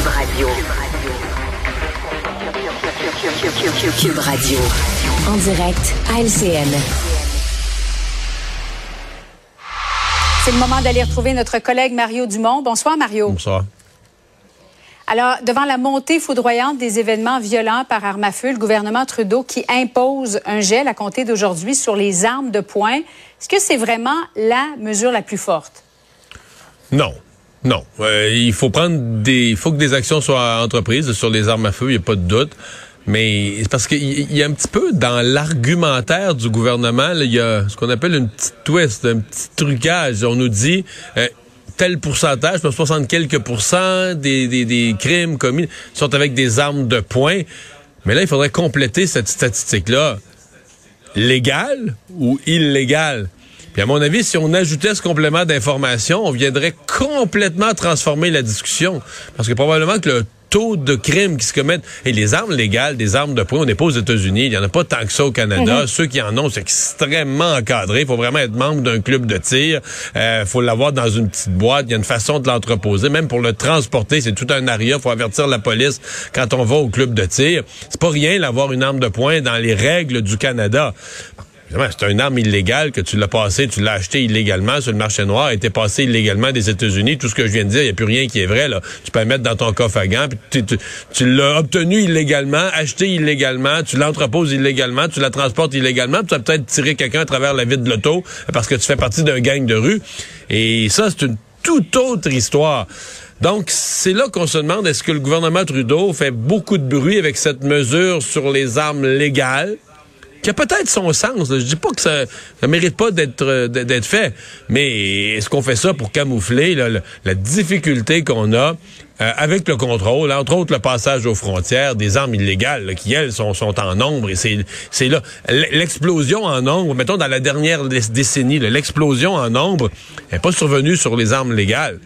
Cube Radio. Cube Radio. En direct à LCN. C'est le moment d'aller retrouver notre collègue Mario Dumont. Bonsoir, Mario. Bonsoir. Alors, devant la montée foudroyante des événements violents par arme à feu, le gouvernement Trudeau qui impose un gel à compter d'aujourd'hui sur les armes de poing, est-ce que c'est vraiment la mesure la plus forte? Non. Non. Euh, il faut prendre des. Il faut que des actions soient entreprises sur les armes à feu, il n'y a pas de doute. Mais c'est parce qu'il y a un petit peu dans l'argumentaire du gouvernement, il y a ce qu'on appelle une petite twist, un petit trucage. On nous dit euh, tel pourcentage, 60 quelques pourcents des, des, des crimes commis sont avec des armes de poing. Mais là, il faudrait compléter cette statistique-là. Légal ou illégal? Puis à mon avis, si on ajoutait ce complément d'information, on viendrait complètement transformer la discussion. Parce que probablement que le taux de crimes qui se commettent. Et les armes légales, des armes de poing, on n'est pas aux États-Unis. Il n'y en a pas tant que ça au Canada. Ceux qui en ont, c'est extrêmement encadré. Il faut vraiment être membre d'un club de tir. Il euh, faut l'avoir dans une petite boîte. Il y a une façon de l'entreposer. Même pour le transporter, c'est tout un aria. Il faut avertir la police quand on va au club de tir. C'est pas rien d'avoir une arme de poing dans les règles du Canada. C'est une arme illégale que tu l'as passé, tu l'as acheté illégalement sur le marché noir, a été passé illégalement des États-Unis. Tout ce que je viens de dire, il n'y a plus rien qui est vrai. Là. Tu peux la mettre dans ton coffre à gants. Puis tu, l'as obtenu illégalement, acheté illégalement, tu l'entreposes illégalement, tu la transportes illégalement. tu as peut-être tiré quelqu'un à travers la vitre de l'auto parce que tu fais partie d'un gang de rue. Et ça, c'est une toute autre histoire. Donc, c'est là qu'on se demande, est-ce que le gouvernement Trudeau fait beaucoup de bruit avec cette mesure sur les armes légales? Qui a peut-être son sens. Je dis pas que ça, ça mérite pas d'être euh, d'être fait, mais est-ce qu'on fait ça pour camoufler la, difficulté qu'on a euh, avec le contrôle, entre autres le passage aux frontières des armes illégales qui elles sont, sont en nombre et c'est c'est là l'explosion en nombre. Mettons dans la dernière décennie, l'explosion en nombre n'est pas survenue sur les armes légales,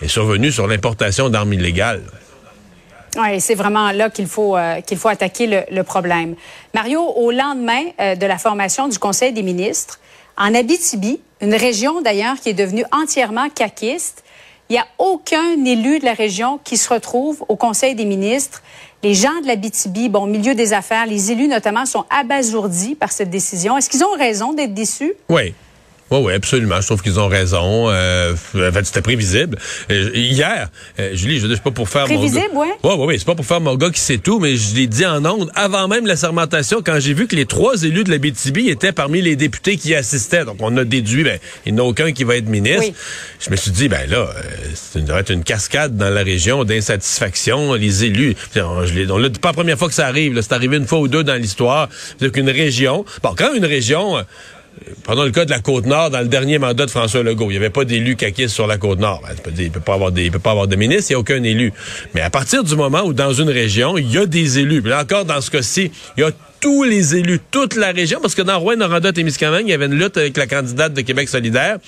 elle est survenue sur l'importation d'armes illégales. Oui, c'est vraiment là qu'il faut, euh, qu'il faut attaquer le, le, problème. Mario, au lendemain euh, de la formation du Conseil des ministres, en Abitibi, une région d'ailleurs qui est devenue entièrement caquiste, il n'y a aucun élu de la région qui se retrouve au Conseil des ministres. Les gens de l'Abitibi, bon, milieu des affaires, les élus notamment, sont abasourdis par cette décision. Est-ce qu'ils ont raison d'être déçus? Oui. Oui, oui, absolument. Je trouve qu'ils ont raison. Euh, en fait, c'était prévisible. Euh, hier, euh, Julie, je ne sais pas pour faire prévisible, mon gars. Oui, oui, oui. C'est pas pour faire mon gars qui sait tout, mais je l'ai dit en ondes avant même la sermentation, quand j'ai vu que les trois élus de la BTB étaient parmi les députés qui assistaient. Donc, on a déduit, ben, il n'y en a aucun qui va être ministre. Je me suis dit, ben là, c'est une, être une cascade dans la région d'insatisfaction. Les élus, on, je on l'a pas la première fois que ça arrive. C'est arrivé une fois ou deux dans l'histoire. C'est qu'une région, bon, quand une région Prenons le cas de la Côte-Nord, dans le dernier mandat de François Legault, il n'y avait pas d'élu caquiste sur la Côte-Nord. Ben, il ne peut pas avoir pas avoir de ministre, il n'y a aucun élu. Mais à partir du moment où dans une région, il y a des élus, là encore dans ce cas-ci, il y a tous les élus, toute la région, parce que dans Rouen, Noranda, Témiscamingue, il y avait une lutte avec la candidate de Québec solidaire.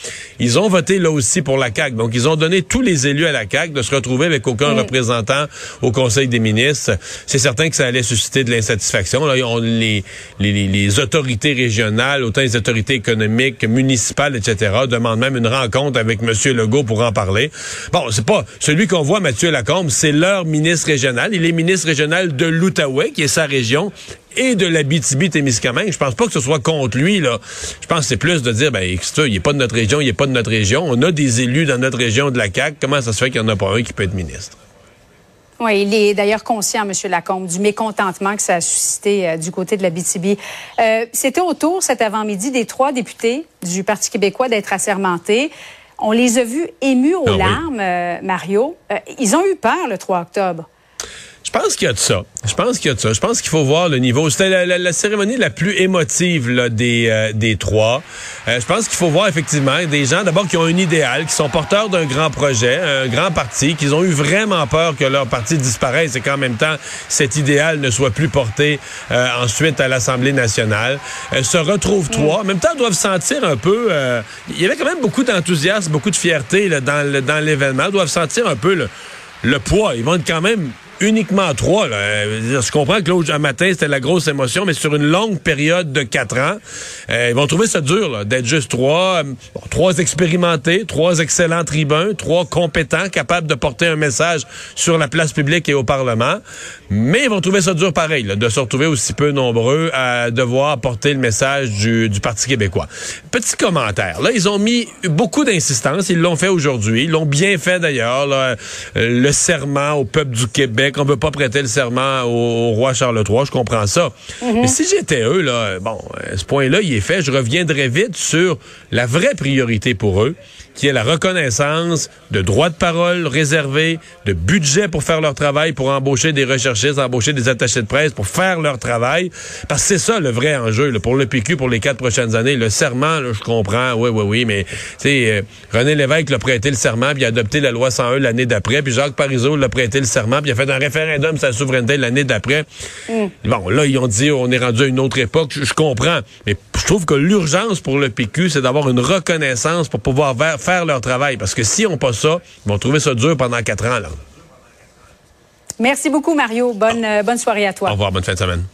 Ils ont voté là aussi pour la CAQ. Donc, ils ont donné tous les élus à la CAQ de se retrouver avec aucun représentant au Conseil des ministres. C'est certain que ça allait susciter de l'insatisfaction. Là, on, les, les, les, autorités régionales, autant les autorités économiques, municipales, etc., demandent même une rencontre avec M. Legault pour en parler. Bon, c'est pas celui qu'on voit, Mathieu Lacombe, c'est leur ministre régional. Il est ministre régional de l'Outaouais, qui est sa région, et de l'Abitibi-Témiscamingue. Je pense pas que ce soit contre lui, là. Je pense que c'est plus de dire, ben, il est pas de notre région, il est pas de notre région. On a des élus dans notre région de la CAQ. Comment ça se fait qu'il n'y en a pas un qui peut être ministre? Oui, il est d'ailleurs conscient, M. Lacombe, du mécontentement que ça a suscité euh, du côté de la BTB. Euh, C'était au tour cet avant-midi des trois députés du Parti québécois d'être assermentés. On les a vus émus aux ah larmes, euh, Mario. Ils ont eu peur le 3 octobre. Je pense qu'il y a de ça. Je pense qu'il y a de ça. Je pense qu'il faut voir le niveau. C'était la, cérémonie la plus émotive là, des, euh, des trois. Euh, je pense qu'il faut voir effectivement des gens d'abord qui ont un idéal, qui sont porteurs d'un grand projet, un grand parti, qu'ils ont eu vraiment peur que leur parti disparaisse et qu'en même temps cet idéal ne soit plus porté euh, ensuite à l'Assemblée nationale. se retrouvent trois. En même temps, doivent sentir un peu. il y avait quand même beaucoup d'enthousiasme, beaucoup de fierté là, dans, dans l'événement. Doivent sentir un peu le, le poids. Ils vont être quand même uniquement trois. Là. Je comprends que là, un matin, c'était la grosse émotion, mais sur une longue période de quatre ans, euh, ils vont trouver ça dur d'être juste trois. trois expérimentés, trois excellents tribuns, trois compétents, capables de porter un message sur la place publique et au Parlement. Mais ils vont trouver ça dur pareil, de se retrouver aussi peu nombreux à devoir porter le message du, du Parti québécois. Petit commentaire. Là, ils ont mis beaucoup d'insistance. Ils l'ont fait aujourd'hui. Ils l'ont bien fait d'ailleurs. Euh, le serment au peuple du Québec. On veut pas prêter le serment au, roi Charles III. Je comprends ça. Mhm. Mais si j'étais eux, là, bon, euh, ce point-là, il est fait. Je reviendrai vite sur la vraie priorité pour eux qui est la reconnaissance de droits de parole réservés, de budget pour faire leur travail, pour embaucher des recherchistes, embaucher des attachés de presse, pour faire leur travail. Parce que c'est ça le vrai enjeu là, pour le PQ pour les quatre prochaines années. Le serment, là, je comprends, oui, oui, oui, mais tu sais, euh, René Lévesque l'a prêté le serment, puis il a adopté la loi 101 l'année d'après, puis Jacques Parizeau l'a prêté le serment, puis il a fait un référendum sur la souveraineté l'année d'après. Mm. Bon, là, ils ont dit on est rendu à une autre époque, je, je comprends, mais je trouve que l'urgence pour le PQ, c'est d'avoir une reconnaissance pour pouvoir faire faire leur travail. Parce que si on pas ça, ils vont trouver ça dur pendant quatre ans. Là. Merci beaucoup, Mario. Bonne, euh, bonne soirée à toi. Au revoir, bonne fin de semaine.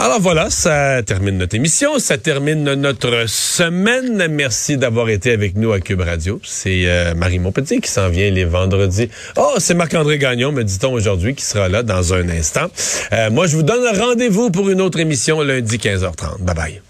Alors voilà, ça termine notre émission, ça termine notre semaine. Merci d'avoir été avec nous à Cube Radio. C'est euh, Marie Montpetit qui s'en vient les vendredis. Oh, c'est Marc-André Gagnon, me dit-on aujourd'hui, qui sera là dans un instant. Euh, moi, je vous donne rendez-vous pour une autre émission lundi 15h30. Bye bye.